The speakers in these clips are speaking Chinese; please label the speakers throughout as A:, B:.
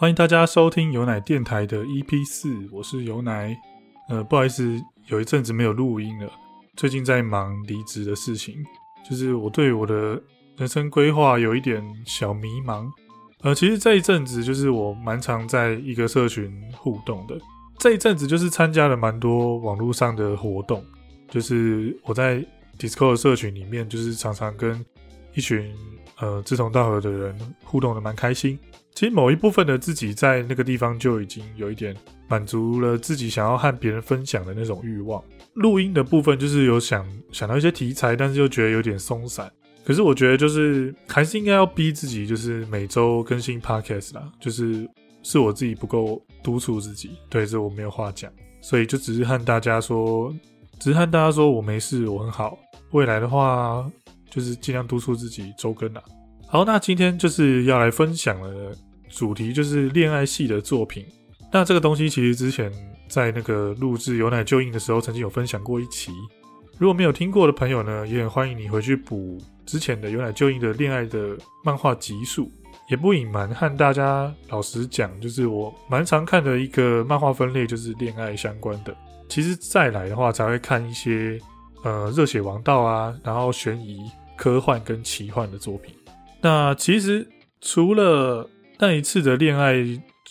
A: 欢迎大家收听有奶电台的 EP 四，我是有奶。呃，不好意思，有一阵子没有录音了，最近在忙离职的事情，就是我对我的人生规划有一点小迷茫。呃，其实这一阵子就是我蛮常在一个社群互动的，这一阵子就是参加了蛮多网络上的活动，就是我在 Discord 社群里面，就是常常跟一群呃志同道合的人互动的蛮开心。其实某一部分的自己在那个地方就已经有一点满足了自己想要和别人分享的那种欲望。录音的部分就是有想想到一些题材，但是又觉得有点松散。可是我觉得就是还是应该要逼自己，就是每周更新 podcast 啦。就是是我自己不够督促自己，对这我没有话讲，所以就只是和大家说，只是和大家说我没事，我很好。未来的话，就是尽量督促自己周更啦。好，那今天就是要来分享的主题就是恋爱系的作品。那这个东西其实之前在那个录制有奶就印的时候，曾经有分享过一期。如果没有听过的朋友呢，也很欢迎你回去补之前的有奶就印的恋爱的漫画集数。也不隐瞒和大家老实讲，就是我蛮常看的一个漫画分类就是恋爱相关的。其实再来的话，才会看一些呃热血王道啊，然后悬疑、科幻跟奇幻的作品。那其实除了那一次的恋爱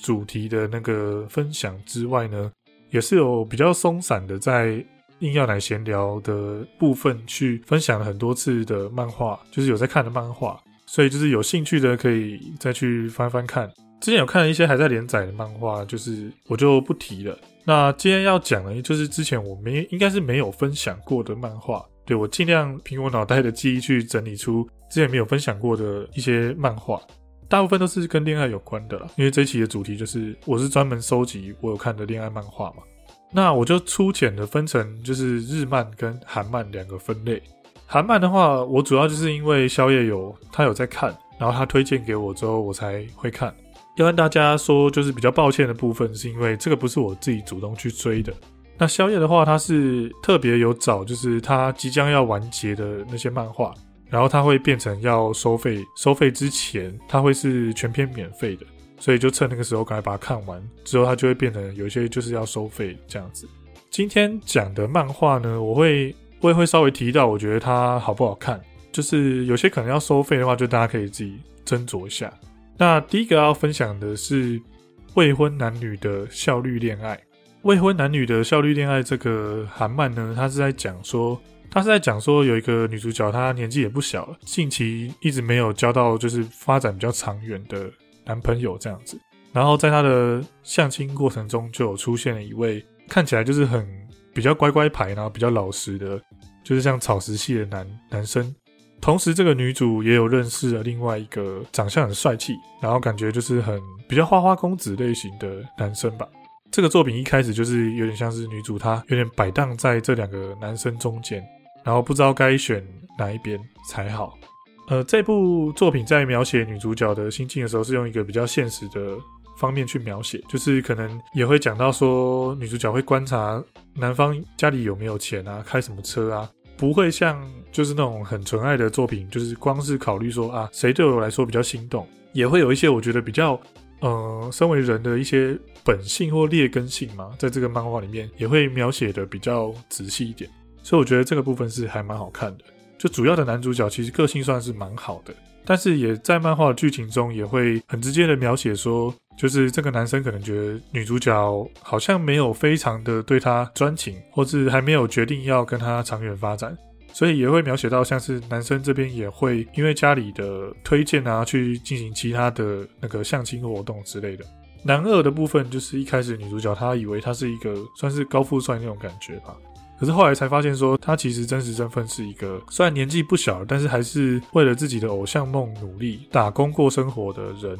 A: 主题的那个分享之外呢，也是有比较松散的在。硬要来闲聊的部分去分享了很多次的漫画，就是有在看的漫画，所以就是有兴趣的可以再去翻翻看。之前有看了一些还在连载的漫画，就是我就不提了。那今天要讲的，就是之前我没应该是没有分享过的漫画，对我尽量凭我脑袋的记忆去整理出之前没有分享过的一些漫画，大部分都是跟恋爱有关的啦。因为这一期的主题就是我是专门收集我有看的恋爱漫画嘛。那我就粗浅的分成就是日漫跟韩漫两个分类。韩漫的话，我主要就是因为宵夜有他有在看，然后他推荐给我之后，我才会看。要跟大家说，就是比较抱歉的部分，是因为这个不是我自己主动去追的。那宵夜的话，他是特别有找，就是他即将要完结的那些漫画，然后他会变成要收费，收费之前他会是全篇免费的。所以就趁那个时候赶快把它看完，之后它就会变成有些就是要收费这样子。今天讲的漫画呢，我会我也会稍微提到，我觉得它好不好看，就是有些可能要收费的话，就大家可以自己斟酌一下。那第一个要分享的是未婚男女的效率恋爱。未婚男女的效率恋爱这个韩漫呢，它是在讲说，它是在讲说有一个女主角，她年纪也不小了，近期一直没有交到就是发展比较长远的。男朋友这样子，然后在他的相亲过程中，就有出现了一位看起来就是很比较乖乖牌，然后比较老实的，就是像草食系的男男生。同时，这个女主也有认识了另外一个长相很帅气，然后感觉就是很比较花花公子类型的男生吧。这个作品一开始就是有点像是女主她有点摆荡在这两个男生中间，然后不知道该选哪一边才好。呃，这部作品在描写女主角的心境的时候，是用一个比较现实的方面去描写，就是可能也会讲到说，女主角会观察男方家里有没有钱啊，开什么车啊，不会像就是那种很纯爱的作品，就是光是考虑说啊，谁对我来说比较心动，也会有一些我觉得比较，呃，身为人的一些本性或劣根性嘛，在这个漫画里面也会描写的比较仔细一点，所以我觉得这个部分是还蛮好看的。就主要的男主角其实个性算是蛮好的，但是也在漫画剧情中也会很直接的描写说，就是这个男生可能觉得女主角好像没有非常的对他专情，或是还没有决定要跟他长远发展，所以也会描写到像是男生这边也会因为家里的推荐啊，去进行其他的那个相亲活动之类的。男二的部分就是一开始女主角她以为他是一个算是高富帅那种感觉吧。可是后来才发现，说他其实真实身份是一个虽然年纪不小，但是还是为了自己的偶像梦努力打工过生活的人。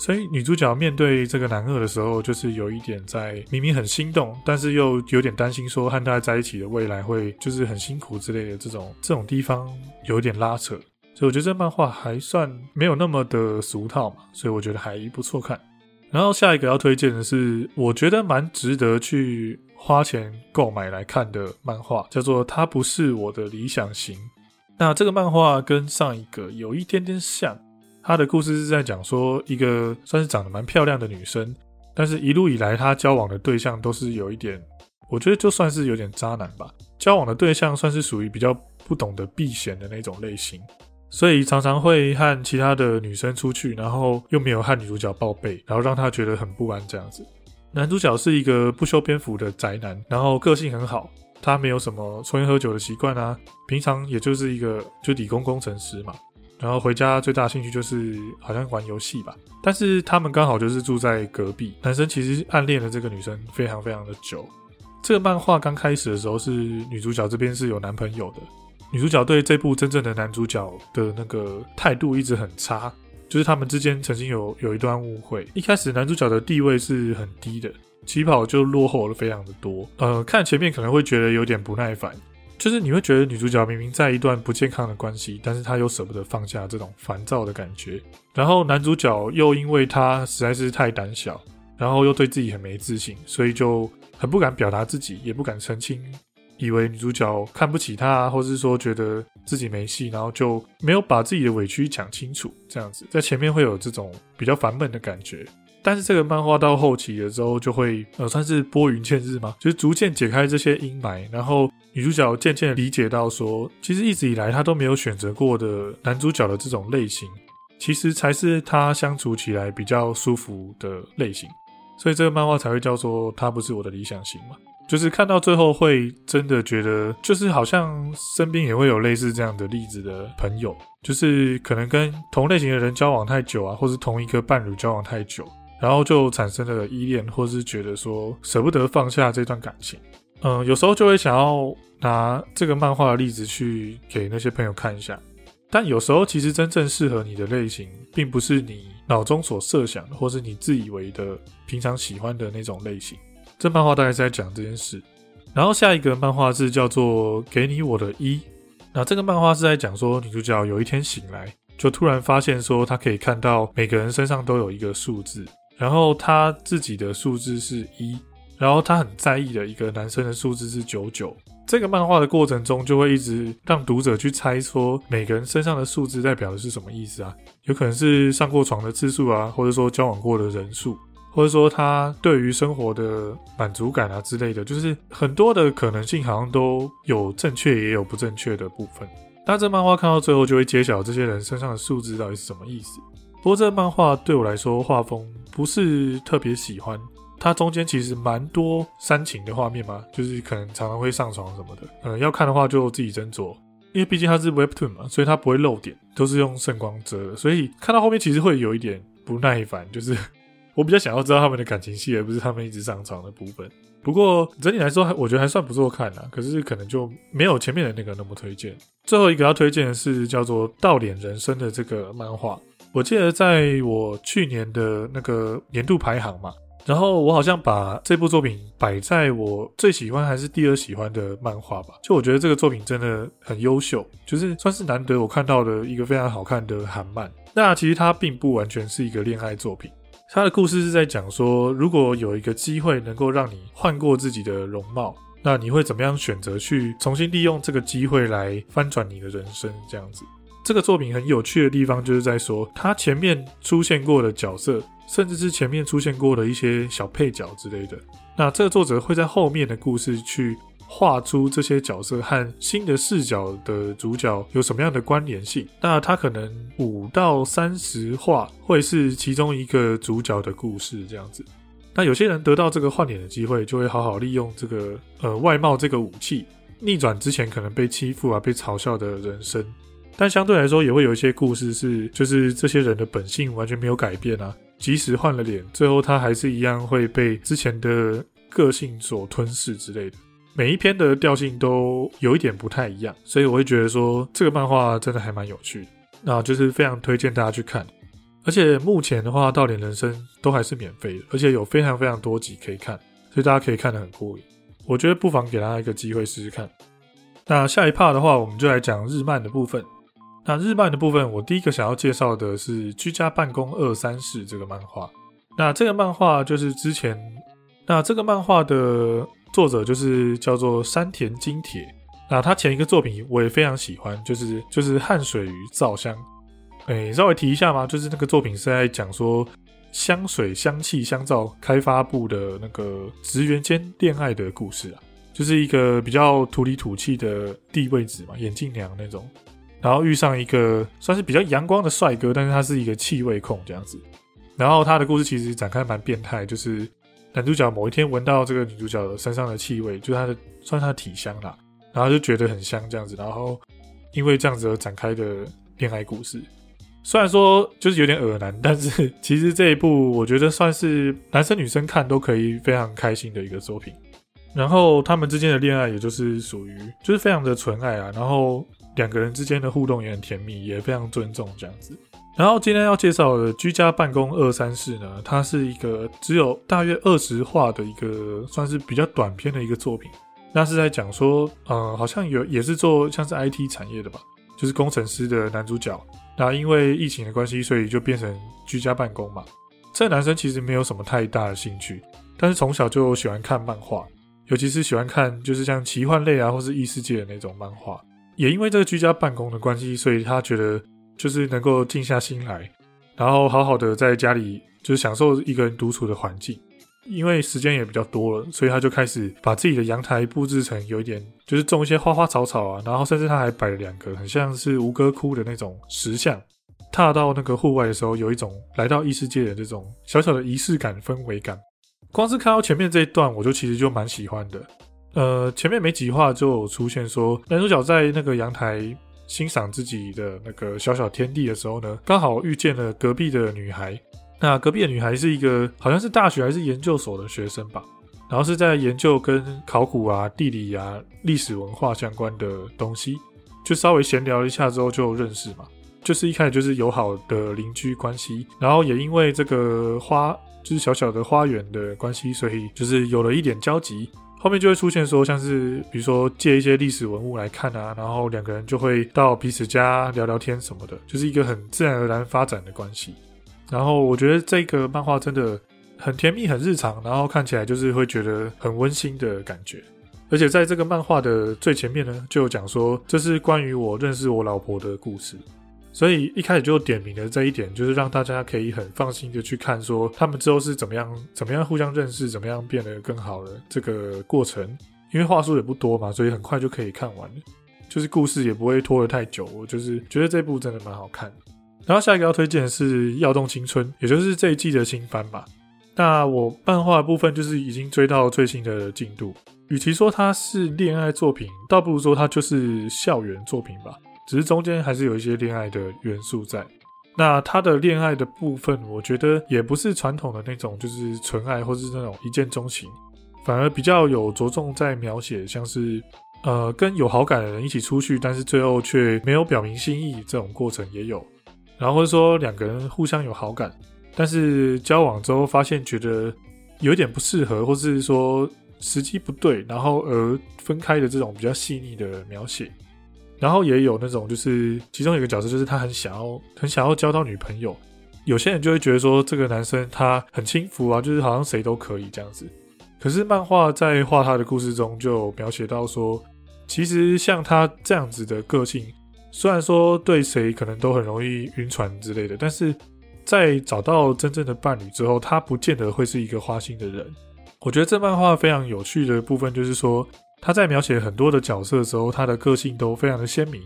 A: 所以女主角面对这个男二的时候，就是有一点在明明很心动，但是又有点担心，说和他在一起的未来会就是很辛苦之类的这种这种地方有点拉扯。所以我觉得这漫画还算没有那么的俗套嘛，所以我觉得还不错看。然后下一个要推荐的是，我觉得蛮值得去花钱购买来看的漫画，叫做《它不是我的理想型》。那这个漫画跟上一个有一点点像，他的故事是在讲说一个算是长得蛮漂亮的女生，但是一路以来她交往的对象都是有一点，我觉得就算是有点渣男吧。交往的对象算是属于比较不懂得避嫌的那种类型，所以常常会和其他的女生出去，然后又没有和女主角报备，然后让她觉得很不安这样子。男主角是一个不修边幅的宅男，然后个性很好，他没有什么抽烟喝酒的习惯啊，平常也就是一个就理工工程师嘛。然后回家最大兴趣就是好像玩游戏吧，但是他们刚好就是住在隔壁。男生其实暗恋了这个女生非常非常的久。这个漫画刚开始的时候是女主角这边是有男朋友的，女主角对这部真正的男主角的那个态度一直很差，就是他们之间曾经有有一段误会。一开始男主角的地位是很低的，起跑就落后了非常的多。呃，看前面可能会觉得有点不耐烦。就是你会觉得女主角明明在一段不健康的关系，但是她又舍不得放下这种烦躁的感觉。然后男主角又因为他实在是太胆小，然后又对自己很没自信，所以就很不敢表达自己，也不敢澄清，以为女主角看不起他，或是说觉得自己没戏，然后就没有把自己的委屈讲清楚。这样子在前面会有这种比较烦闷的感觉。但是这个漫画到后期的时候，就会呃算是拨云见日嘛，就是逐渐解开这些阴霾，然后女主角渐渐理解到说，其实一直以来她都没有选择过的男主角的这种类型，其实才是她相处起来比较舒服的类型，所以这个漫画才会叫做他不是我的理想型嘛，就是看到最后会真的觉得，就是好像身边也会有类似这样的例子的朋友，就是可能跟同类型的人交往太久啊，或是同一个伴侣交往太久。然后就产生了依恋，或是觉得说舍不得放下这段感情。嗯，有时候就会想要拿这个漫画的例子去给那些朋友看一下。但有时候其实真正适合你的类型，并不是你脑中所设想的，或是你自以为的平常喜欢的那种类型。这漫画大概是在讲这件事。然后下一个漫画是叫做《给你我的一》。那这个漫画是在讲说女主角有一天醒来，就突然发现说她可以看到每个人身上都有一个数字。然后他自己的数字是一，然后他很在意的一个男生的数字是九九。这个漫画的过程中，就会一直让读者去猜说每个人身上的数字代表的是什么意思啊？有可能是上过床的次数啊，或者说交往过的人数，或者说他对于生活的满足感啊之类的，就是很多的可能性，好像都有正确也有不正确的部分。那这漫画看到最后，就会揭晓这些人身上的数字到底是什么意思。不过这漫画对我来说画风不是特别喜欢，它中间其实蛮多煽情的画面嘛，就是可能常常会上床什么的。嗯，要看的话就自己斟酌，因为毕竟它是 Webtoon 嘛，所以它不会漏点，都是用圣光遮的，所以看到后面其实会有一点不耐烦，就是我比较想要知道他们的感情戏，而不是他们一直上床的部分。不过整体来说，还我觉得还算不错看啊，可是可能就没有前面的那个那么推荐。最后一个要推荐的是叫做《倒脸人生》的这个漫画。我记得在我去年的那个年度排行嘛，然后我好像把这部作品摆在我最喜欢还是第二喜欢的漫画吧。就我觉得这个作品真的很优秀，就是算是难得我看到的一个非常好看的韩漫。那其实它并不完全是一个恋爱作品，它的故事是在讲说，如果有一个机会能够让你换过自己的容貌，那你会怎么样选择去重新利用这个机会来翻转你的人生？这样子。这个作品很有趣的地方，就是在说他前面出现过的角色，甚至是前面出现过的一些小配角之类的。那这个作者会在后面的故事去画出这些角色和新的视角的主角有什么样的关联性。那他可能五到三十话会是其中一个主角的故事这样子。那有些人得到这个换脸的机会，就会好好利用这个呃外貌这个武器，逆转之前可能被欺负啊、被嘲笑的人生。但相对来说，也会有一些故事是，就是这些人的本性完全没有改变啊，即使换了脸，最后他还是一样会被之前的个性所吞噬之类的。每一篇的调性都有一点不太一样，所以我会觉得说这个漫画真的还蛮有趣的，那就是非常推荐大家去看。而且目前的话，《到点人生》都还是免费的，而且有非常非常多集可以看，所以大家可以看得很过瘾。我觉得不妨给大家一个机会试试看。那下一 part 的话，我们就来讲日漫的部分。那日漫的部分，我第一个想要介绍的是《居家办公二三事》这个漫画。那这个漫画就是之前，那这个漫画的作者就是叫做山田金铁。那他前一个作品我也非常喜欢，就是就是《汗水与皂香》。诶，稍微提一下嘛，就是那个作品是在讲说香水、香气、香皂开发部的那个职员间恋爱的故事啊，就是一个比较土里土气的地位子嘛，眼镜娘那种，然后遇上一个算是比较阳光的帅哥，但是他是一个气味控这样子，然后他的故事其实展开蛮变态，就是男主角某一天闻到这个女主角身上的气味，就是他的算他的体香啦，然后就觉得很香这样子，然后因为这样子而展开的恋爱故事。虽然说就是有点恶男，但是其实这一部我觉得算是男生女生看都可以非常开心的一个作品。然后他们之间的恋爱也就是属于就是非常的纯爱啊，然后两个人之间的互动也很甜蜜，也非常尊重这样子。然后今天要介绍的《居家办公二三事》呢，它是一个只有大约二十话的一个算是比较短篇的一个作品。那是在讲说，呃，好像有也是做像是 IT 产业的吧，就是工程师的男主角。那因为疫情的关系，所以就变成居家办公嘛。这男生其实没有什么太大的兴趣，但是从小就喜欢看漫画，尤其是喜欢看就是像奇幻类啊，或是异世界的那种漫画。也因为这个居家办公的关系，所以他觉得就是能够静下心来，然后好好的在家里就是享受一个人独处的环境。因为时间也比较多了，所以他就开始把自己的阳台布置成有一点，就是种一些花花草草啊，然后甚至他还摆了两个很像是吴哥窟的那种石像。踏到那个户外的时候，有一种来到异世界的这种小小的仪式感、氛围感。光是看到前面这一段，我就其实就蛮喜欢的。呃，前面没几话就出现说，男主角在那个阳台欣赏自己的那个小小天地的时候呢，刚好遇见了隔壁的女孩。那隔壁的女孩是一个好像是大学还是研究所的学生吧，然后是在研究跟考古啊、地理啊、历史文化相关的东西，就稍微闲聊一下之后就认识嘛，就是一开始就是友好的邻居关系，然后也因为这个花就是小小的花园的关系，所以就是有了一点交集，后面就会出现说像是比如说借一些历史文物来看啊，然后两个人就会到彼此家聊聊天什么的，就是一个很自然而然发展的关系。然后我觉得这个漫画真的很甜蜜、很日常，然后看起来就是会觉得很温馨的感觉。而且在这个漫画的最前面呢，就讲说这是关于我认识我老婆的故事，所以一开始就点明了这一点，就是让大家可以很放心的去看，说他们之后是怎么样、怎么样互相认识、怎么样变得更好的这个过程。因为话数也不多嘛，所以很快就可以看完，就是故事也不会拖得太久。我就是觉得这部真的蛮好看。然后下一个要推荐的是《耀动青春》，也就是这一季的新番吧。那我漫画部分就是已经追到最新的进度。与其说它是恋爱作品，倒不如说它就是校园作品吧。只是中间还是有一些恋爱的元素在。那他的恋爱的部分，我觉得也不是传统的那种，就是纯爱或是那种一见钟情，反而比较有着重在描写，像是呃跟有好感的人一起出去，但是最后却没有表明心意这种过程也有。然后或者说两个人互相有好感，但是交往之后发现觉得有点不适合，或是说时机不对，然后而分开的这种比较细腻的描写。然后也有那种就是其中有个角色就是他很想要很想要交到女朋友，有些人就会觉得说这个男生他很轻浮啊，就是好像谁都可以这样子。可是漫画在画他的故事中就描写到说，其实像他这样子的个性。虽然说对谁可能都很容易晕船之类的，但是在找到真正的伴侣之后，他不见得会是一个花心的人。我觉得这漫画非常有趣的部分就是说，他在描写很多的角色的时候，他的个性都非常的鲜明，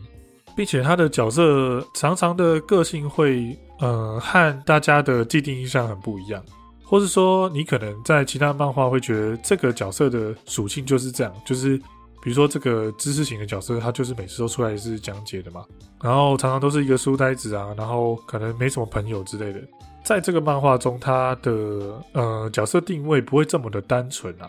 A: 并且他的角色常常的个性会呃和大家的既定印象很不一样，或是说你可能在其他漫画会觉得这个角色的属性就是这样，就是。比如说这个知识型的角色，他就是每次都出来是讲解的嘛，然后常常都是一个书呆子啊，然后可能没什么朋友之类的。在这个漫画中，他的呃角色定位不会这么的单纯啊。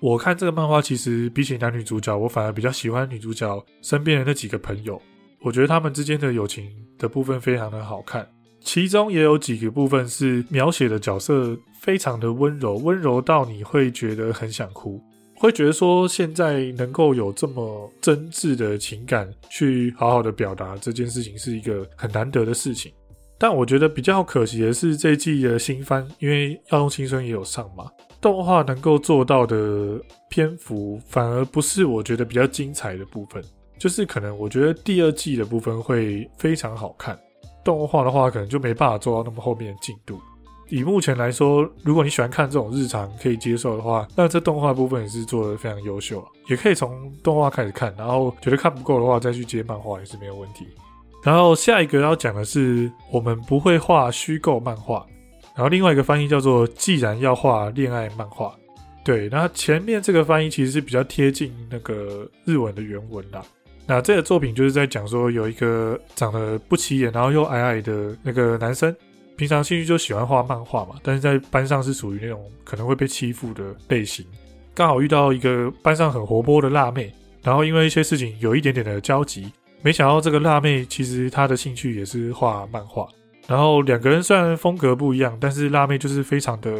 A: 我看这个漫画，其实比起男女主角，我反而比较喜欢女主角身边的那几个朋友。我觉得他们之间的友情的部分非常的好看，其中也有几个部分是描写的角色非常的温柔，温柔到你会觉得很想哭。会觉得说，现在能够有这么真挚的情感去好好的表达这件事情，是一个很难得的事情。但我觉得比较可惜的是，这季的新番，因为《耀东青春》也有上嘛，动画能够做到的篇幅，反而不是我觉得比较精彩的部分。就是可能我觉得第二季的部分会非常好看，动画的话，可能就没办法做到那么后面的进度。以目前来说，如果你喜欢看这种日常可以接受的话，那这动画部分也是做的非常优秀。也可以从动画开始看，然后觉得看不够的话，再去接漫画也是没有问题。然后下一个要讲的是，我们不会画虚构漫画。然后另外一个翻译叫做“既然要画恋爱漫画”，对，那前面这个翻译其实是比较贴近那个日文的原文啦。那这个作品就是在讲说，有一个长得不起眼，然后又矮矮的那个男生，平常兴趣就喜欢画漫画嘛，但是在班上是属于那种可能会被欺负的类型。刚好遇到一个班上很活泼的辣妹，然后因为一些事情有一点点的交集，没想到这个辣妹其实她的兴趣也是画漫画。然后两个人虽然风格不一样，但是辣妹就是非常的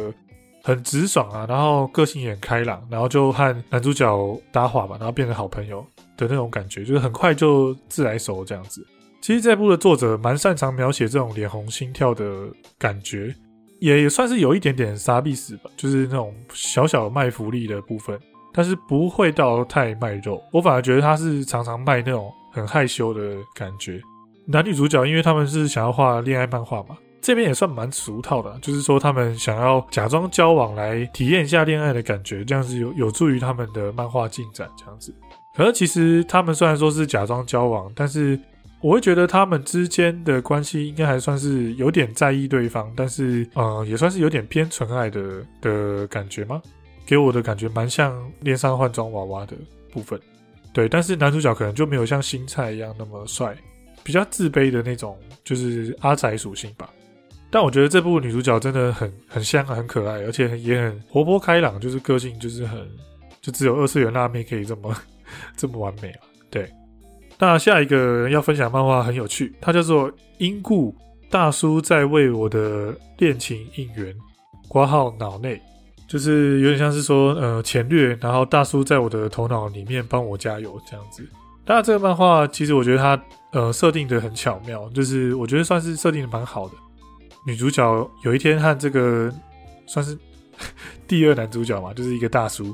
A: 很直爽啊，然后个性也很开朗，然后就和男主角搭话吧，然后变成好朋友的那种感觉，就是很快就自来熟这样子。其实这部的作者蛮擅长描写这种脸红心跳的感觉，也也算是有一点点杀必死吧，就是那种小小卖福利的部分，但是不会到太卖肉。我反而觉得他是常常卖那种很害羞的感觉。男女主角，因为他们是想要画恋爱漫画嘛，这边也算蛮俗套的，就是说他们想要假装交往来体验一下恋爱的感觉，这样子有有助于他们的漫画进展，这样子。可是其实他们虽然说是假装交往，但是我会觉得他们之间的关系应该还算是有点在意对方，但是呃也算是有点偏纯爱的的感觉吗？给我的感觉蛮像恋上换装娃娃的部分，对。但是男主角可能就没有像新菜一样那么帅。比较自卑的那种，就是阿宅属性吧。但我觉得这部女主角真的很很香，很可爱，而且也很活泼开朗，就是个性就是很，就只有二次元辣妹可以这么 这么完美啊。对，那下一个要分享漫画很有趣，它叫做《因故大叔在为我的恋情应援》，挂号脑内，就是有点像是说，呃，前略，然后大叔在我的头脑里面帮我加油这样子。那这个漫画其实我觉得它呃设定的很巧妙，就是我觉得算是设定的蛮好的。女主角有一天和这个算是 第二男主角嘛，就是一个大叔，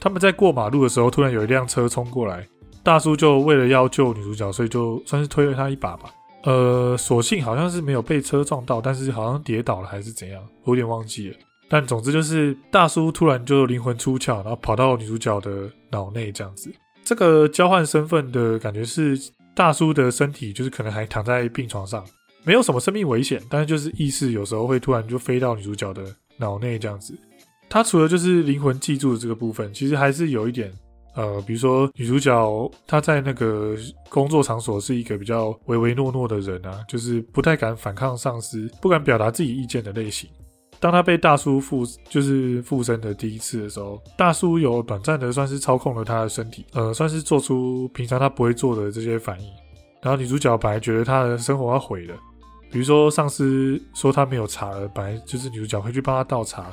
A: 他们在过马路的时候，突然有一辆车冲过来，大叔就为了要救女主角，所以就算是推了她一把吧。呃，所幸好像是没有被车撞到，但是好像跌倒了还是怎样，我有点忘记了。但总之就是大叔突然就灵魂出窍，然后跑到女主角的脑内这样子。这个交换身份的感觉是大叔的身体，就是可能还躺在病床上，没有什么生命危险，但是就是意识有时候会突然就飞到女主角的脑内这样子。他除了就是灵魂记住的这个部分，其实还是有一点，呃，比如说女主角她在那个工作场所是一个比较唯唯诺诺的人啊，就是不太敢反抗上司，不敢表达自己意见的类型。当他被大叔附就是附身的第一次的时候，大叔有短暂的算是操控了他的身体，呃，算是做出平常他不会做的这些反应。然后女主角本来觉得她的生活要毁了，比如说上司说他没有茶了，本来就是女主角会去帮他倒茶。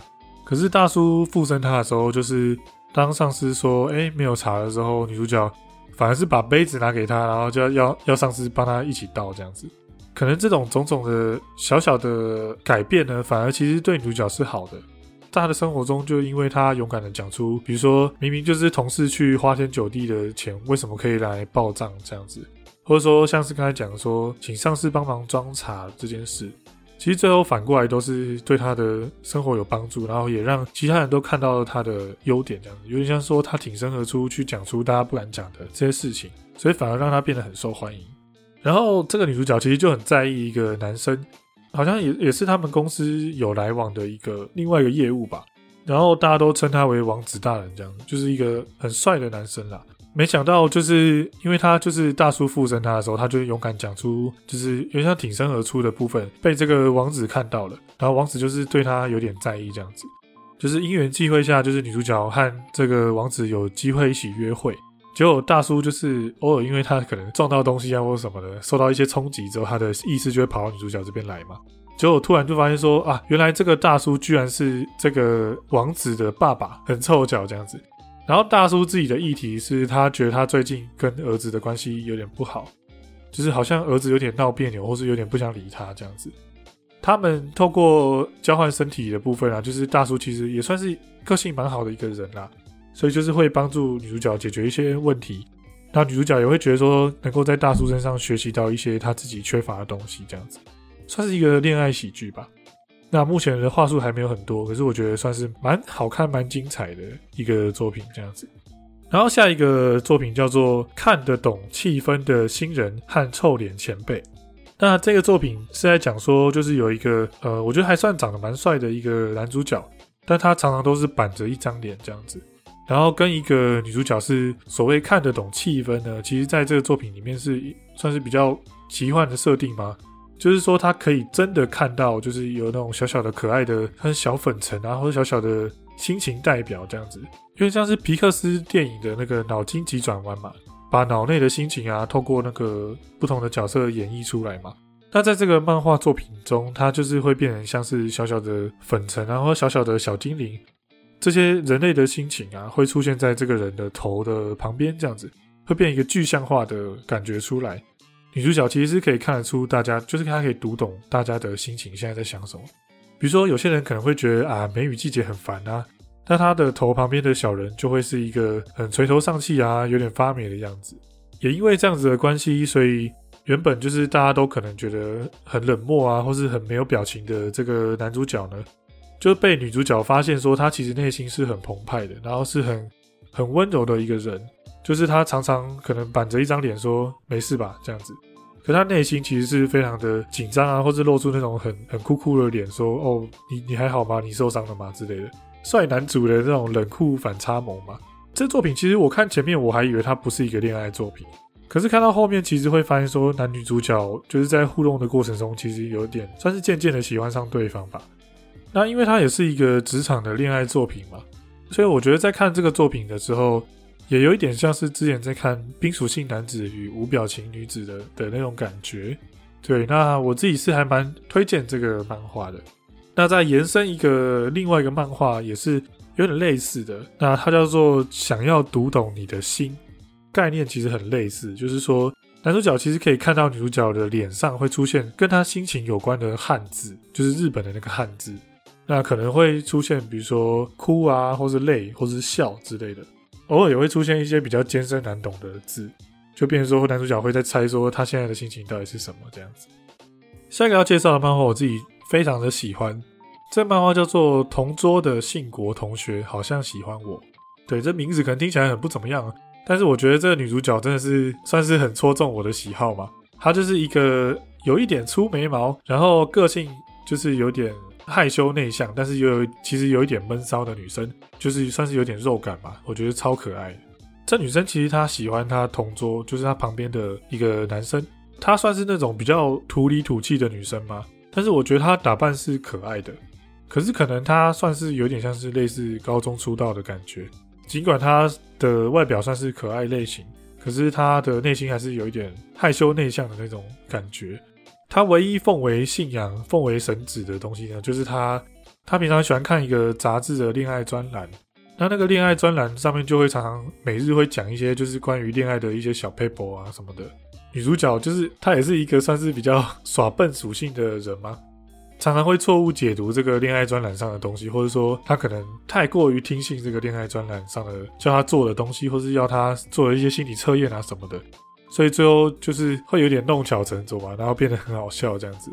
A: 可是大叔附身他的时候，就是当上司说哎没有茶的时候，女主角反而是把杯子拿给他，然后就要要要上司帮他一起倒这样子。可能这种种种的小小的改变呢，反而其实对女主角是好的。在她的生活中，就因为她勇敢的讲出，比如说明明就是同事去花天酒地的钱，为什么可以来报账这样子，或者说像是刚才讲说，请上司帮忙装茶这件事，其实最后反过来都是对她的生活有帮助，然后也让其他人都看到了她的优点，这样子有点像说她挺身而出去讲出大家不敢讲的这些事情，所以反而让她变得很受欢迎。然后这个女主角其实就很在意一个男生，好像也也是他们公司有来往的一个另外一个业务吧。然后大家都称他为王子大人，这样就是一个很帅的男生啦。没想到就是因为他就是大叔附身他的时候，他就勇敢讲出，就是有点像挺身而出的部分，被这个王子看到了。然后王子就是对他有点在意，这样子，就是因缘际会下，就是女主角和这个王子有机会一起约会。结果大叔就是偶尔，因为他可能撞到东西啊或者什么的，受到一些冲击之后，他的意识就会跑到女主角这边来嘛。结果突然就发现说啊，原来这个大叔居然是这个王子的爸爸，很臭脚这样子。然后大叔自己的议题是他觉得他最近跟儿子的关系有点不好，就是好像儿子有点闹别扭，或是有点不想理他这样子。他们透过交换身体的部分啊，就是大叔其实也算是个性蛮好的一个人啦。所以就是会帮助女主角解决一些问题，那女主角也会觉得说，能够在大叔身上学习到一些她自己缺乏的东西，这样子，算是一个恋爱喜剧吧。那目前的话术还没有很多，可是我觉得算是蛮好看、蛮精彩的一个作品，这样子。然后下一个作品叫做《看得懂气氛的新人和臭脸前辈》。那这个作品是在讲说，就是有一个呃，我觉得还算长得蛮帅的一个男主角，但他常常都是板着一张脸这样子。然后跟一个女主角是所谓看得懂气氛呢，其实在这个作品里面是算是比较奇幻的设定吗？就是说他可以真的看到，就是有那种小小的可爱的，很小粉尘啊，或者小小的心情代表这样子，因为像是皮克斯电影的那个脑筋急转弯嘛，把脑内的心情啊，透过那个不同的角色演绎出来嘛。那在这个漫画作品中，它就是会变成像是小小的粉尘然后小小的小精灵。这些人类的心情啊，会出现在这个人的头的旁边，这样子会变一个具象化的感觉出来。女主角其实是可以看得出大家，就是她可以读懂大家的心情，现在在想什么。比如说，有些人可能会觉得啊，梅雨季节很烦啊，那他的头旁边的小人就会是一个很垂头丧气啊，有点发霉的样子。也因为这样子的关系，所以原本就是大家都可能觉得很冷漠啊，或是很没有表情的这个男主角呢。就被女主角发现说，她其实内心是很澎湃的，然后是很很温柔的一个人。就是她常常可能板着一张脸说没事吧这样子，可她内心其实是非常的紧张啊，或者露出那种很很酷酷的脸，说哦你你还好吗？你受伤了吗之类的。帅男主的那种冷酷反差萌嘛。这作品其实我看前面我还以为它不是一个恋爱作品，可是看到后面其实会发现说男女主角就是在互动的过程中，其实有点算是渐渐的喜欢上对方吧。那因为它也是一个职场的恋爱作品嘛，所以我觉得在看这个作品的时候，也有一点像是之前在看《冰属性男子与无表情女子》的的那种感觉。对，那我自己是还蛮推荐这个漫画的。那再延伸一个另外一个漫画，也是有点类似的，那它叫做《想要读懂你的心》，概念其实很类似，就是说男主角其实可以看到女主角的脸上会出现跟他心情有关的汉字，就是日本的那个汉字。那可能会出现，比如说哭啊，或是泪，或是笑之类的。偶尔也会出现一些比较艰深难懂的字，就变成说男主角会在猜说他现在的心情到底是什么这样子。下一个要介绍的漫画，我自己非常的喜欢。这漫画叫做《同桌的信国同学好像喜欢我》。对，这名字可能听起来很不怎么样，但是我觉得这个女主角真的是算是很戳中我的喜好嘛。她就是一个有一点粗眉毛，然后个性就是有点。害羞内向，但是又有其实有一点闷骚的女生，就是算是有点肉感吧，我觉得超可爱。这女生其实她喜欢她同桌，就是她旁边的一个男生，她算是那种比较土里土气的女生嘛。但是我觉得她打扮是可爱的，可是可能她算是有点像是类似高中出道的感觉。尽管她的外表算是可爱类型，可是她的内心还是有一点害羞内向的那种感觉。他唯一奉为信仰、奉为神旨的东西呢，就是他他平常喜欢看一个杂志的恋爱专栏。那那个恋爱专栏上面就会常常每日会讲一些就是关于恋爱的一些小 paper 啊什么的。女主角就是她也是一个算是比较耍笨属性的人嘛，常常会错误解读这个恋爱专栏上的东西，或者说她可能太过于听信这个恋爱专栏上的叫她做的东西，或是要她做的一些心理测验啊什么的。所以最后就是会有点弄巧成拙嘛，然后变得很好笑这样子，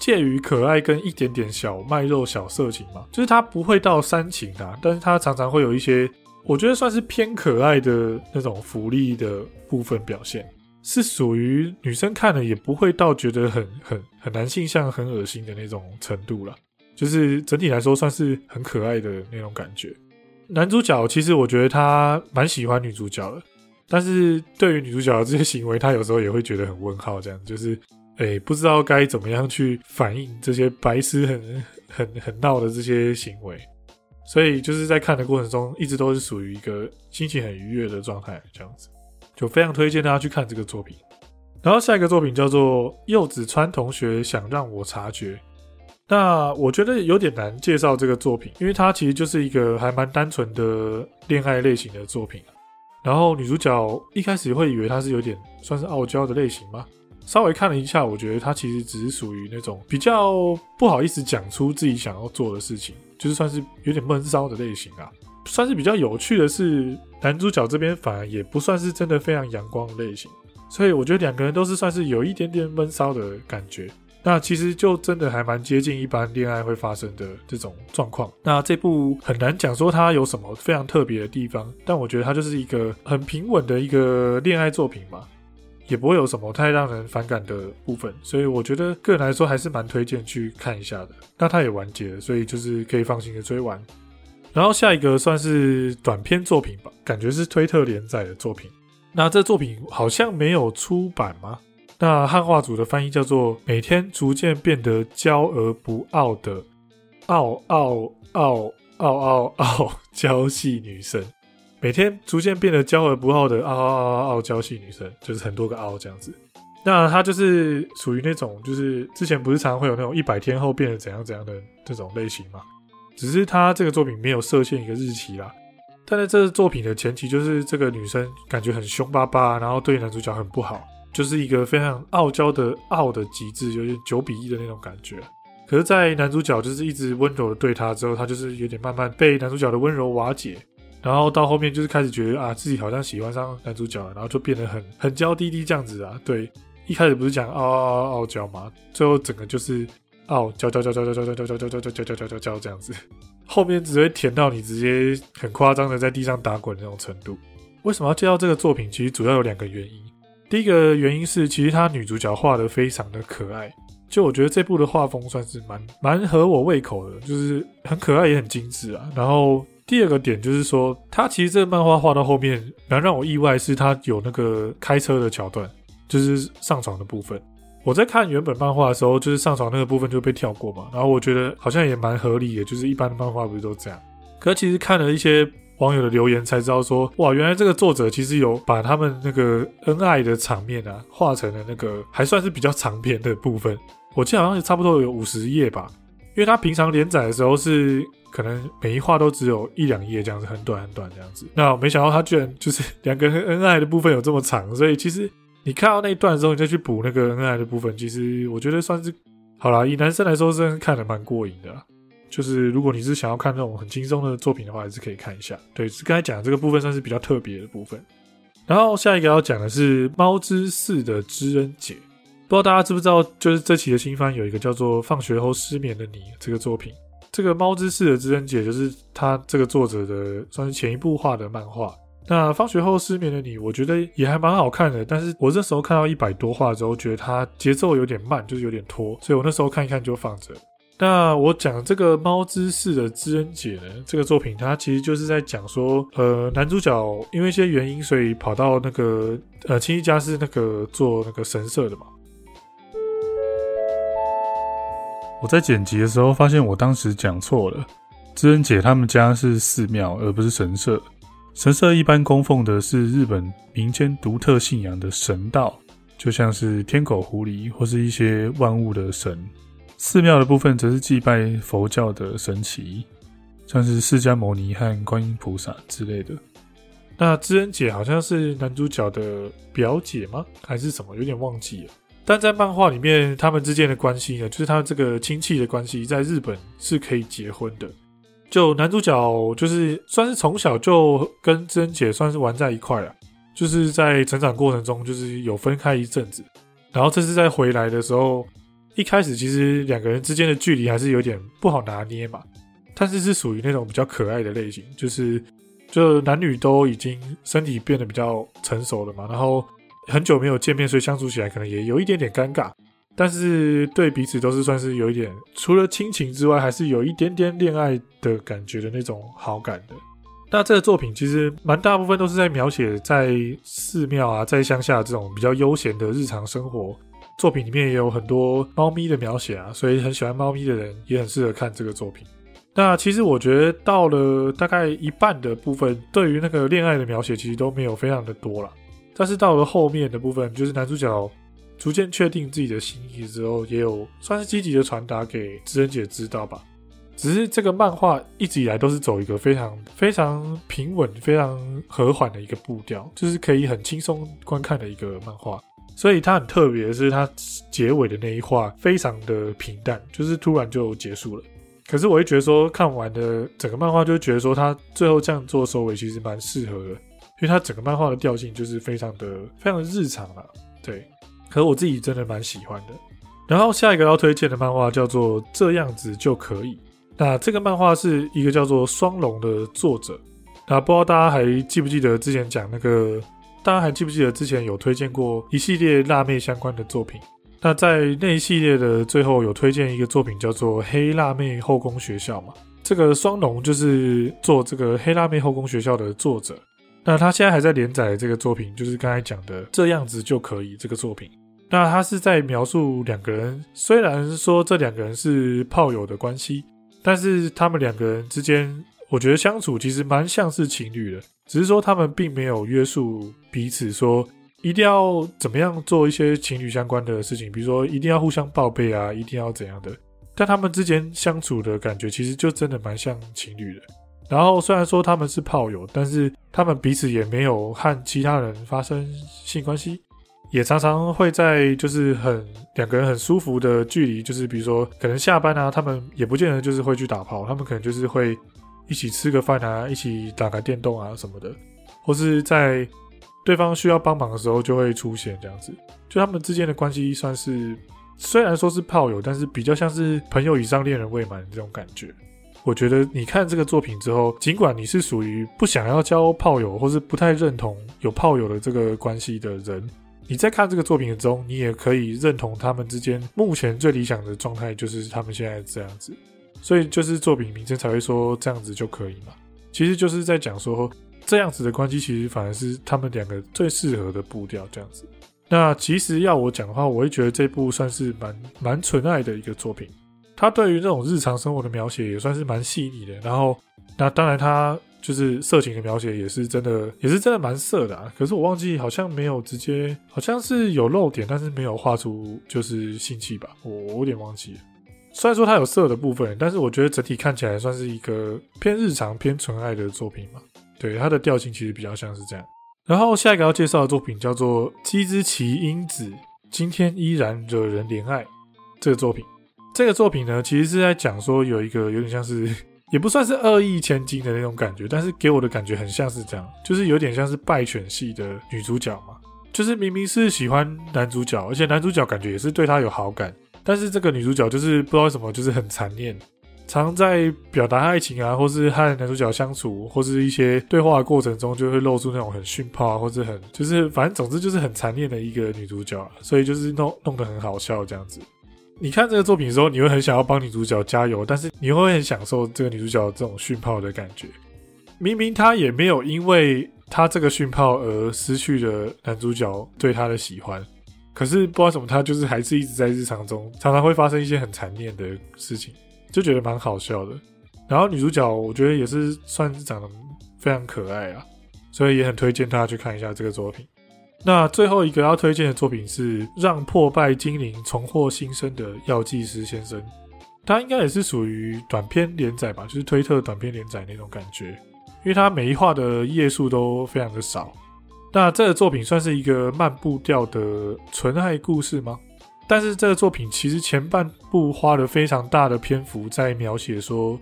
A: 介于可爱跟一点点小卖肉小色情嘛，就是它不会到煽情啊，但是它常常会有一些我觉得算是偏可爱的那种福利的部分表现，是属于女生看了也不会到觉得很很很男性向、很恶心的那种程度了，就是整体来说算是很可爱的那种感觉。男主角其实我觉得他蛮喜欢女主角的。但是对于女主角的这些行为，她有时候也会觉得很问号，这样就是，哎，不知道该怎么样去反映这些白痴很 很很闹的这些行为，所以就是在看的过程中，一直都是属于一个心情很愉悦的状态，这样子，就非常推荐大家去看这个作品。然后下一个作品叫做柚子川同学想让我察觉，那我觉得有点难介绍这个作品，因为它其实就是一个还蛮单纯的恋爱类型的作品。然后女主角一开始会以为她是有点算是傲娇的类型吗？稍微看了一下，我觉得他其实只是属于那种比较不好意思讲出自己想要做的事情，就是算是有点闷骚的类型啊。算是比较有趣的是，男主角这边反而也不算是真的非常阳光的类型，所以我觉得两个人都是算是有一点点闷骚的感觉。那其实就真的还蛮接近一般恋爱会发生的这种状况。那这部很难讲说它有什么非常特别的地方，但我觉得它就是一个很平稳的一个恋爱作品嘛，也不会有什么太让人反感的部分。所以我觉得个人来说还是蛮推荐去看一下的。那它也完结了，所以就是可以放心的追完。然后下一个算是短篇作品吧，感觉是推特连载的作品。那这作品好像没有出版吗？那汉化组的翻译叫做“每天逐渐变得娇而不傲的傲傲傲傲傲傲娇系女生”，每天逐渐变得娇而不傲的傲傲傲傲娇系女生，就是很多个傲这样子。那她就是属于那种，就是之前不是常常会有那种一百天后变得怎样怎样的这种类型嘛？只是他这个作品没有设限一个日期啦，但是这作品的前提就是这个女生感觉很凶巴巴，然后对男主角很不好，就是一个非常傲娇的傲的极致，有点九比一的那种感觉。可是，在男主角就是一直温柔的对她之后，她就是有点慢慢被男主角的温柔瓦解，然后到后面就是开始觉得啊自己好像喜欢上男主角了，然后就变得很很娇滴滴这样子啊。对，一开始不是讲傲傲傲傲娇吗？最后整个就是。哦，叫叫叫叫叫叫叫叫叫叫叫叫叫叫叫叫这样子，后面只会甜到你直接很夸张的在地上打滚那种程度。为什么要介绍这个作品？其实主要有两个原因。第一个原因是，其实他女主角画的非常的可爱，就我觉得这部的画风算是蛮蛮合我胃口的，就是很可爱也很精致啊。然后第二个点就是说，他其实这个漫画画到后面蛮让我意外，是他有那个开车的桥段，就是上床的部分。我在看原本漫画的时候，就是上床那个部分就被跳过嘛，然后我觉得好像也蛮合理的，就是一般的漫画不是都这样。可其实看了一些网友的留言才知道说，哇，原来这个作者其实有把他们那个恩爱的场面啊，画成了那个还算是比较长篇的部分。我记得好像差不多有五十页吧，因为他平常连载的时候是可能每一话都只有一两页这样子，很短很短这样子。那没想到他居然就是两个人恩爱的部分有这么长，所以其实。你看到那一段的时候，你再去补那个恩爱的部分，其实我觉得算是好啦。以男生来说，真的看的蛮过瘾的。就是如果你是想要看那种很轻松的作品的话，还是可以看一下。对，刚才讲的这个部分算是比较特别的部分。然后下一个要讲的是《猫之四的知恩姐》，不知道大家知不知道，就是这期的新番有一个叫做《放学后失眠的你》这个作品。这个《猫之四的知恩姐》就是他这个作者的算是前一部画的漫画。那放学后失眠的你，我觉得也还蛮好看的。但是我这时候看到一百多话之后，觉得它节奏有点慢，就是有点拖，所以我那时候看一看就放着。那我讲这个猫之士的知恩姐呢，这个作品它其实就是在讲说，呃，男主角因为一些原因，所以跑到那个呃亲戚家是那个做那个神社的嘛。我在剪辑的时候发现，我当时讲错了，知恩姐他们家是寺庙，而不是神社。神社一般供奉的是日本民间独特信仰的神道，就像是天狗、狐狸或是一些万物的神。寺庙的部分则是祭拜佛教的神奇，像是释迦牟尼和观音菩萨之类的。那知恩姐好像是男主角的表姐吗？还是什么？有点忘记了。但在漫画里面，他们之间的关系呢，就是他这个亲戚的关系，在日本是可以结婚的。就男主角就是算是从小就跟知恩姐算是玩在一块了，就是在成长过程中就是有分开一阵子，然后这次再回来的时候，一开始其实两个人之间的距离还是有点不好拿捏嘛，但是是属于那种比较可爱的类型，就是就男女都已经身体变得比较成熟了嘛，然后很久没有见面，所以相处起来可能也有一点点尴尬。但是对彼此都是算是有一点，除了亲情之外，还是有一点点恋爱的感觉的那种好感的。那这个作品其实蛮大部分都是在描写在寺庙啊，在乡下这种比较悠闲的日常生活。作品里面也有很多猫咪的描写啊，所以很喜欢猫咪的人也很适合看这个作品。那其实我觉得到了大概一半的部分，对于那个恋爱的描写其实都没有非常的多了。但是到了后面的部分，就是男主角。逐渐确定自己的心意之后，也有算是积极的传达给知恩姐知道吧。只是这个漫画一直以来都是走一个非常非常平稳、非常和缓的一个步调，就是可以很轻松观看的一个漫画。所以它很特别的是，它结尾的那一话非常的平淡，就是突然就结束了。可是我会觉得说，看完的整个漫画，就觉得说，它最后这样做收尾其实蛮适合的，因为它整个漫画的调性就是非常的非常的日常了。对，可是我自己真的蛮喜欢的。然后下一个要推荐的漫画叫做《这样子就可以》。那这个漫画是一个叫做双龙的作者。那不知道大家还记不记得之前讲那个？大家还记不记得之前有推荐过一系列辣妹相关的作品？那在那一系列的最后有推荐一个作品叫做《黑辣妹后宫学校》嘛？这个双龙就是做这个《黑辣妹后宫学校》的作者。那他现在还在连载这个作品，就是刚才讲的这样子就可以这个作品。那他是在描述两个人，虽然说这两个人是炮友的关系。但是他们两个人之间，我觉得相处其实蛮像是情侣的，只是说他们并没有约束彼此，说一定要怎么样做一些情侣相关的事情，比如说一定要互相报备啊，一定要怎样的。但他们之间相处的感觉，其实就真的蛮像情侣的。然后虽然说他们是炮友，但是他们彼此也没有和其他人发生性关系。也常常会在就是很两个人很舒服的距离，就是比如说可能下班啊，他们也不见得就是会去打炮，他们可能就是会一起吃个饭啊，一起打个电动啊什么的，或是在对方需要帮忙的时候就会出现这样子，就他们之间的关系算是虽然说是炮友，但是比较像是朋友以上恋人未满这种感觉。我觉得你看这个作品之后，尽管你是属于不想要交炮友，或是不太认同有炮友的这个关系的人。你在看这个作品中，你也可以认同他们之间目前最理想的状态就是他们现在这样子，所以就是作品名称才会说这样子就可以嘛。其实就是在讲说这样子的关系，其实反而是他们两个最适合的步调这样子。那其实要我讲的话，我会觉得这部算是蛮蛮纯爱的一个作品。它对于那种日常生活的描写也算是蛮细腻的。然后，那当然它。就是色情的描写也是真的，也是真的蛮色的啊。可是我忘记好像没有直接，好像是有露点，但是没有画出就是性器吧。我我有点忘记了。虽然说它有色的部分，但是我觉得整体看起来算是一个偏日常、偏纯爱的作品嘛。对，它的调性其实比较像是这样。然后下一个要介绍的作品叫做《基之奇英子》，今天依然惹人怜爱。这个作品，这个作品呢，其实是在讲说有一个有点像是。也不算是恶意千金的那种感觉，但是给我的感觉很像是这样，就是有点像是败犬系的女主角嘛，就是明明是喜欢男主角，而且男主角感觉也是对她有好感，但是这个女主角就是不知道为什么，就是很残念，常在表达爱情啊，或是和男主角相处，或是一些对话的过程中，就会露出那种很训炮啊，或者很就是反正总之就是很残念的一个女主角，所以就是弄弄得很好笑这样子。你看这个作品的时候，你会很想要帮女主角加油，但是你会很享受这个女主角这种训炮的感觉。明明她也没有因为她这个训炮而失去了男主角对她的喜欢，可是不知道什么，她就是还是一直在日常中常常会发生一些很残念的事情，就觉得蛮好笑的。然后女主角我觉得也是算是长得非常可爱啊，所以也很推荐大家去看一下这个作品。那最后一个要推荐的作品是让破败精灵重获新生的药剂师先生，他应该也是属于短篇连载吧，就是推特短篇连载那种感觉，因为他每一话的页数都非常的少。那这个作品算是一个慢步调的纯爱故事吗？但是这个作品其实前半部花了非常大的篇幅在描写说，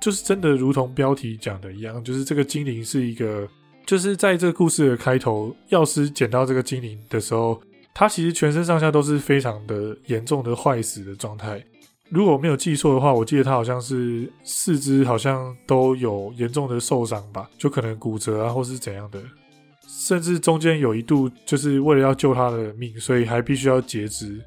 A: 就是真的如同标题讲的一样，就是这个精灵是一个。就是在这个故事的开头，药师捡到这个精灵的时候，他其实全身上下都是非常的严重的坏死的状态。如果我没有记错的话，我记得他好像是四肢好像都有严重的受伤吧，就可能骨折啊，或是怎样的。甚至中间有一度就是为了要救他的命，所以还必须要截肢。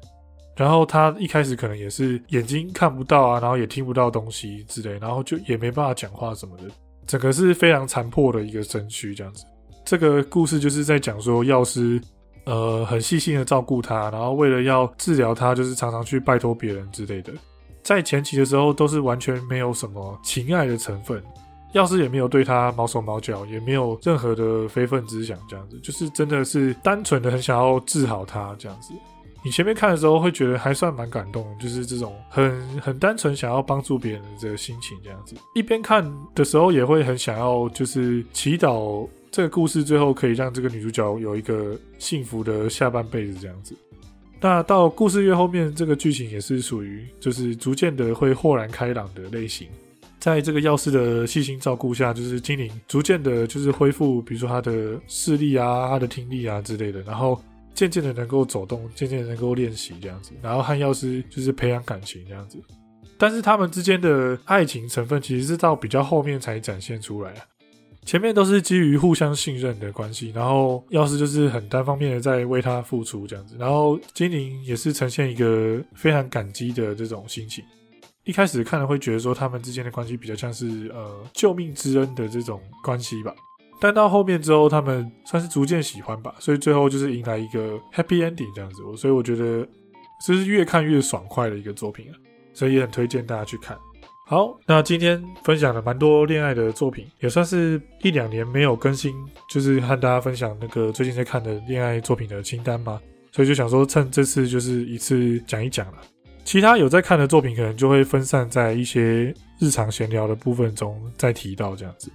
A: 然后他一开始可能也是眼睛看不到啊，然后也听不到东西之类，然后就也没办法讲话什么的。整个是非常残破的一个身躯，这样子。这个故事就是在讲说，药师呃很细心的照顾他，然后为了要治疗他，就是常常去拜托别人之类的。在前期的时候，都是完全没有什么情爱的成分，药师也没有对他毛手毛脚，也没有任何的非分之想，这样子，就是真的是单纯的很想要治好他这样子。你前面看的时候会觉得还算蛮感动，就是这种很 很单纯想要帮助别人的这个心情这样子。一边看的时候也会很想要，就是祈祷这个故事最后可以让这个女主角有一个幸福的下半辈子这样子。那到故事越后面，这个剧情也是属于就是逐渐的会豁然开朗的类型。在这个药师的细心照顾下，就是精灵逐渐的就是恢复，比如说他的视力啊、他的听力啊之类的，然后渐渐的能够走动，渐渐的能够练习这样子，然后和药师就是培养感情这样子。但是他们之间的爱情成分其实是到比较后面才展现出来啊，前面都是基于互相信任的关系，然后药师就是很单方面的在为他付出这样子，然后精灵也是呈现一个非常感激的这种心情。一开始看了会觉得说他们之间的关系比较像是呃救命之恩的这种关系吧，但到后面之后他们算是逐渐喜欢吧，所以最后就是迎来一个 happy ending 这样子，所以我觉得这是越看越爽快的一个作品啊。所以也很推荐大家去看。好，那今天分享了蛮多恋爱的作品，也算是一两年没有更新，就是和大家分享那个最近在看的恋爱作品的清单嘛。所以就想说，趁这次就是一次讲一讲了。其他有在看的作品，可能就会分散在一些日常闲聊的部分中再提到这样子。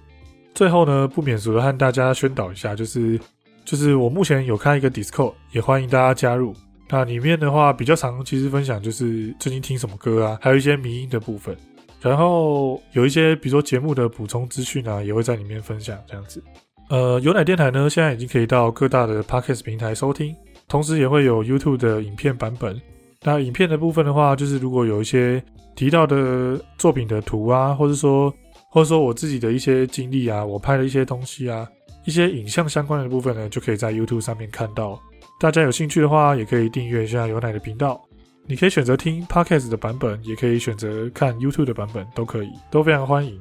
A: 最后呢，不免俗的和大家宣导一下，就是就是我目前有开一个 Discord，也欢迎大家加入。那里面的话比较常，其实分享就是最近听什么歌啊，还有一些迷音的部分，然后有一些比如说节目的补充资讯啊，也会在里面分享这样子。呃，有奶电台呢，现在已经可以到各大的 Podcast 平台收听，同时也会有 YouTube 的影片版本。那影片的部分的话，就是如果有一些提到的作品的图啊，或者说或者说我自己的一些经历啊，我拍的一些东西啊，一些影像相关的部分呢，就可以在 YouTube 上面看到。大家有兴趣的话，也可以订阅一下有奶的频道。你可以选择听 Podcast 的版本，也可以选择看 YouTube 的版本，都可以，都非常欢迎。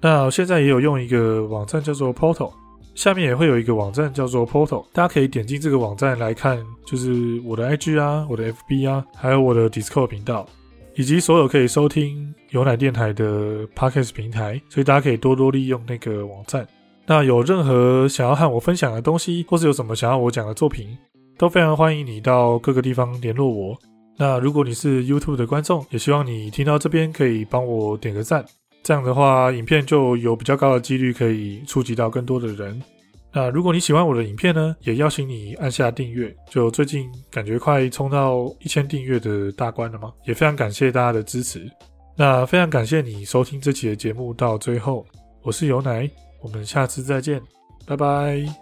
A: 那现在也有用一个网站叫做 Portal，下面也会有一个网站叫做 Portal，大家可以点进这个网站来看，就是我的 IG 啊，我的 FB 啊，还有我的 Discord 频道，以及所有可以收听有奶电台的 Podcast 平台，所以大家可以多多利用那个网站。那有任何想要和我分享的东西，或是有什么想要我讲的作品，都非常欢迎你到各个地方联络我。那如果你是 YouTube 的观众，也希望你听到这边可以帮我点个赞，这样的话，影片就有比较高的几率可以触及到更多的人。那如果你喜欢我的影片呢，也邀请你按下订阅。就最近感觉快冲到一千订阅的大关了吗？也非常感谢大家的支持。那非常感谢你收听这期的节目到最后，我是有奶，我们下次再见，拜拜。